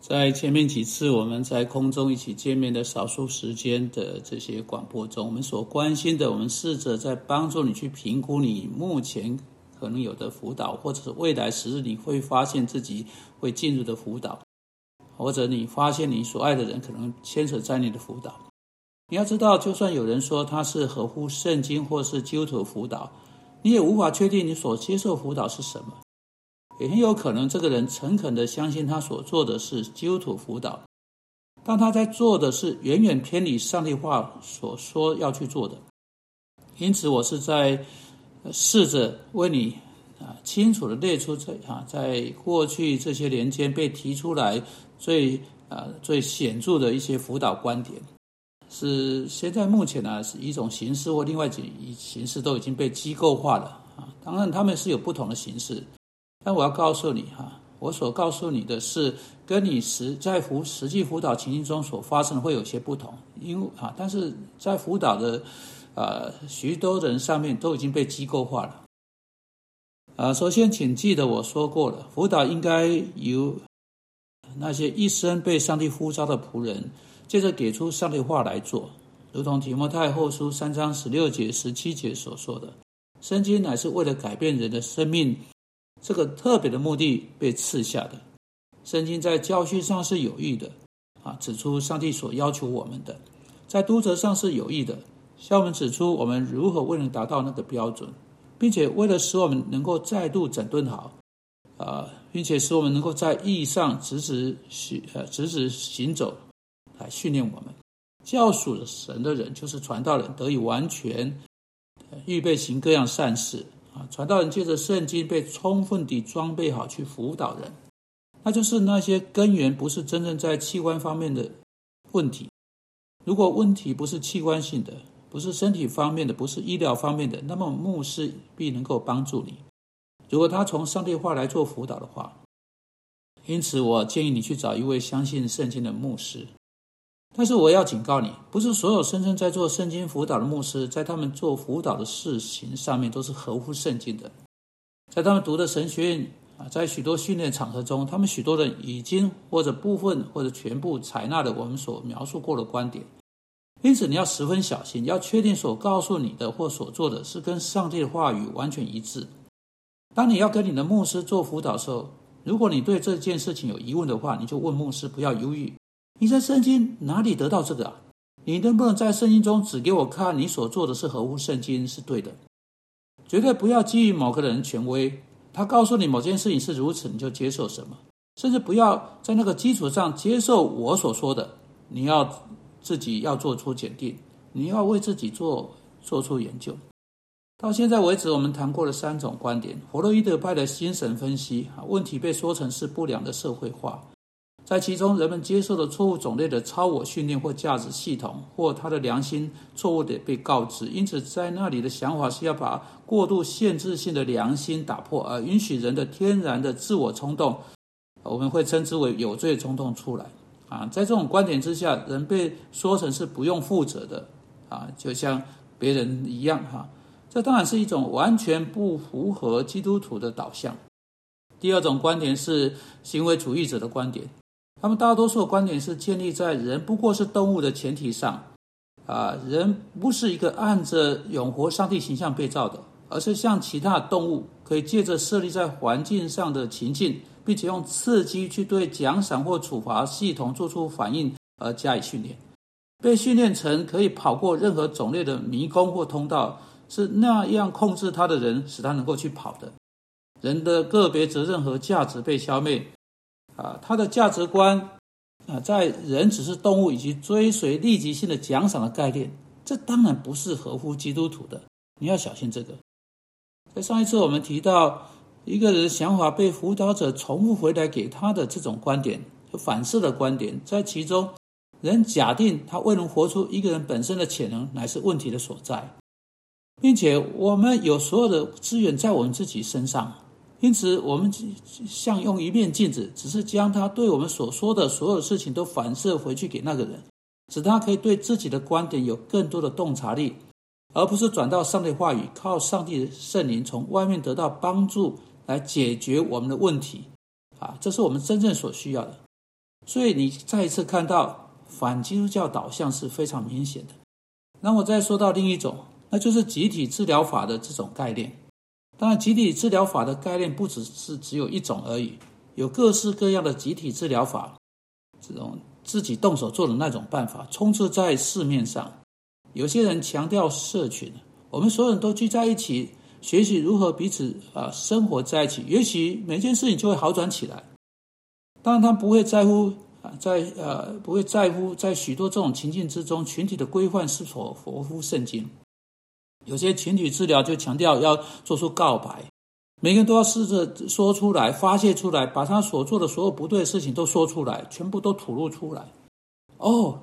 在前面几次我们在空中一起见面的少数时间的这些广播中，我们所关心的，我们试着在帮助你去评估你目前可能有的辅导，或者是未来时日你会发现自己会进入的辅导，或者你发现你所爱的人可能牵扯在你的辅导。你要知道，就算有人说他是合乎圣经或是基督徒辅导，你也无法确定你所接受辅导是什么。也很有可能，这个人诚恳的相信他所做的是基督徒辅导，但他在做的是远远偏离上帝话所说要去做的。因此，我是在试着为你啊，清楚的列出这啊，在过去这些年间被提出来最啊最显著的一些辅导观点，是现在目前呢是一种形式或另外几形式都已经被机构化了啊。当然，他们是有不同的形式。但我要告诉你哈，我所告诉你的是，跟你实在辅实际辅导情境中所发生的会有些不同，因为啊，但是在辅导的呃许多人上面都已经被机构化了。啊，首先请记得我说过了，辅导应该由那些一生被上帝呼召的仆人，接着给出上帝话来做，如同提摩太后书三章十六节、十七节所说的，圣经乃是为了改变人的生命。这个特别的目的被赐下的，圣经在教训上是有益的，啊，指出上帝所要求我们的，在督责上是有益的，向我们指出我们如何未能达到那个标准，并且为了使我们能够再度整顿好，啊，并且使我们能够在意义上直直行呃直直行走，来训练我们，教属神的人就是传道人得以完全，预备行各样善事。啊，传道人借着圣经被充分地装备好去辅导人，那就是那些根源不是真正在器官方面的问题。如果问题不是器官性的，不是身体方面的，不是医疗方面的，那么牧师必能够帮助你。如果他从上帝话来做辅导的话，因此我建议你去找一位相信圣经的牧师。但是我要警告你，不是所有深深在做圣经辅导的牧师，在他们做辅导的事情上面都是合乎圣经的。在他们读的神学院啊，在许多训练场合中，他们许多人已经或者部分或者全部采纳了我们所描述过的观点。因此，你要十分小心，要确定所告诉你的或所做的是跟上帝的话语完全一致。当你要跟你的牧师做辅导的时候，如果你对这件事情有疑问的话，你就问牧师，不要犹豫。你在圣经哪里得到这个啊？你能不能在圣经中指给我看，你所做的是合乎圣经是对的？绝对不要基于某个人权威，他告诉你某件事情是如此，你就接受什么，甚至不要在那个基础上接受我所说的。你要自己要做出检定，你要为自己做做出研究。到现在为止，我们谈过了三种观点：弗洛伊德派的精神分析，问题被说成是不良的社会化。在其中，人们接受了错误种类的超我训练或价值系统，或他的良心错误的被告知。因此，在那里的想法是要把过度限制性的良心打破，而允许人的天然的自我冲动，我们会称之为有罪冲动出来。啊，在这种观点之下，人被说成是不用负责的，啊，就像别人一样，哈。这当然是一种完全不符合基督徒的导向。第二种观点是行为主义者的观点。他们大多数的观点是建立在人不过是动物的前提上，啊，人不是一个按着永活上帝形象被造的，而是像其他动物，可以借着设立在环境上的情境，并且用刺激去对奖赏或处罚系统做出反应而加以训练，被训练成可以跑过任何种类的迷宫或通道，是那样控制他的人，使他能够去跑的。人的个别责任和价值被消灭。啊，他的价值观啊，在人只是动物以及追随立即性的奖赏的概念，这当然不是合乎基督徒的。你要小心这个。在上一次我们提到一个人想法被辅导者重复回来给他的这种观点，就反射的观点，在其中，人假定他未能活出一个人本身的潜能，乃是问题的所在，并且我们有所有的资源在我们自己身上。因此，我们像用一面镜子，只是将他对我们所说的所有事情都反射回去给那个人，使他可以对自己的观点有更多的洞察力，而不是转到上帝话语，靠上帝的圣灵从外面得到帮助来解决我们的问题。啊，这是我们真正所需要的。所以你再一次看到反基督教导向是非常明显的。那我再说到另一种，那就是集体治疗法的这种概念。当然，集体治疗法的概念不只是只有一种而已，有各式各样的集体治疗法，这种自己动手做的那种办法充斥在市面上。有些人强调社群，我们所有人都聚在一起，学习如何彼此啊生活在一起，也许每件事情就会好转起来。当然，他不会在乎啊，在呃不会在乎在许多这种情境之中，群体的规范是否符合圣经。有些群体治疗就强调要做出告白，每个人都要试着说出来、发泄出来，把他所做的所有不对的事情都说出来，全部都吐露出来。哦。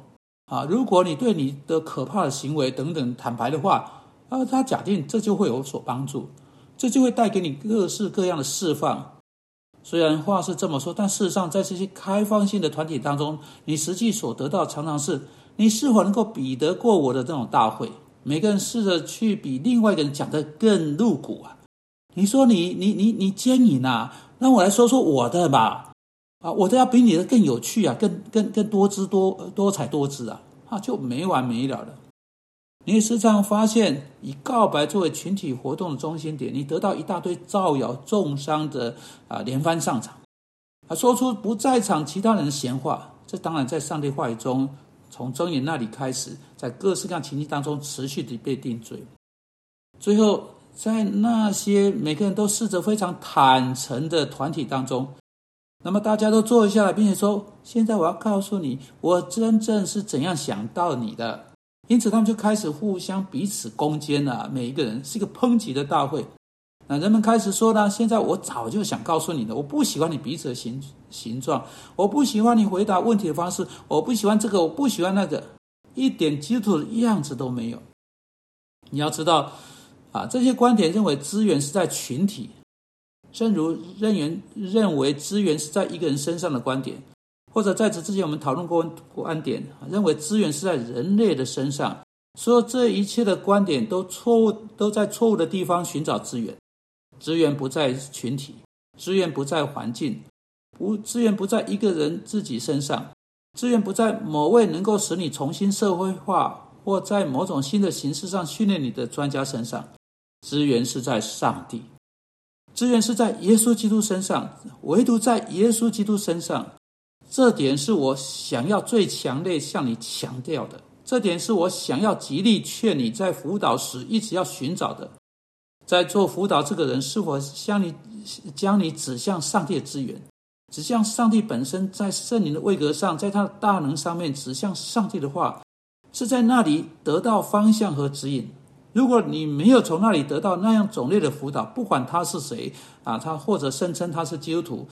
啊，如果你对你的可怕的行为等等坦白的话，啊，他假定这就会有所帮助，这就会带给你各式各样的释放。虽然话是这么说，但事实上，在这些开放性的团体当中，你实际所得到常常是你是否能够比得过我的这种大会。每个人试着去比另外一个人讲的更露骨啊！你说你你你你奸淫啊？那我来说说我的吧。啊，我都要比你的更有趣啊，更更更多姿多多彩多姿啊，啊，就没完没了了。你时常发现，以告白作为群体活动的中心点，你得到一大堆造谣重伤的啊连番上场，啊，说出不在场其他人的闲话。这当然在上帝话语中，从箴言那里开始，在各式各样情境当中持续的被定罪，最后在那些每个人都试着非常坦诚的团体当中。那么大家都坐下来，并且说：“现在我要告诉你，我真正是怎样想到你的。”因此，他们就开始互相彼此攻坚了。每一个人是一个抨击的大会。那人们开始说呢：“现在我早就想告诉你的，我不喜欢你彼此的形形状，我不喜欢你回答问题的方式，我不喜欢这个，我不喜欢那个，一点基础的样子都没有。”你要知道，啊，这些观点认为资源是在群体。正如认员认为资源是在一个人身上的观点，或者在此之前我们讨论过观点，认为资源是在人类的身上，说这一切的观点都错误，都在错误的地方寻找资源。资源不在群体，资源不在环境，不资源不在一个人自己身上，资源不在某位能够使你重新社会化或在某种新的形式上训练你的专家身上，资源是在上帝。资源是在耶稣基督身上，唯独在耶稣基督身上，这点是我想要最强烈向你强调的。这点是我想要极力劝你在辅导时一直要寻找的。在做辅导这个人是否向你将你指向上帝的资源，指向上帝本身，在圣灵的位格上，在他的大能上面指向上帝的话，是在那里得到方向和指引。如果你没有从那里得到那样种类的辅导，不管他是谁啊，他或者声称他是基督徒，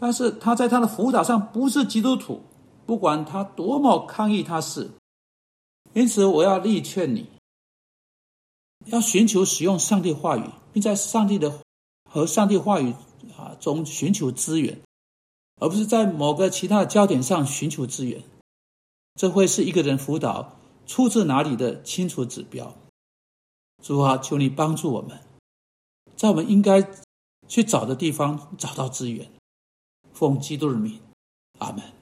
但是他在他的辅导上不是基督徒，不管他多么抗议他是，因此我要力劝你，要寻求使用上帝话语，并在上帝的和上帝话语啊中寻求资源，而不是在某个其他的焦点上寻求资源，这会是一个人辅导出自哪里的清楚指标。主啊，求你帮助我们，在我们应该去找的地方找到资源。奉基督的名，阿门。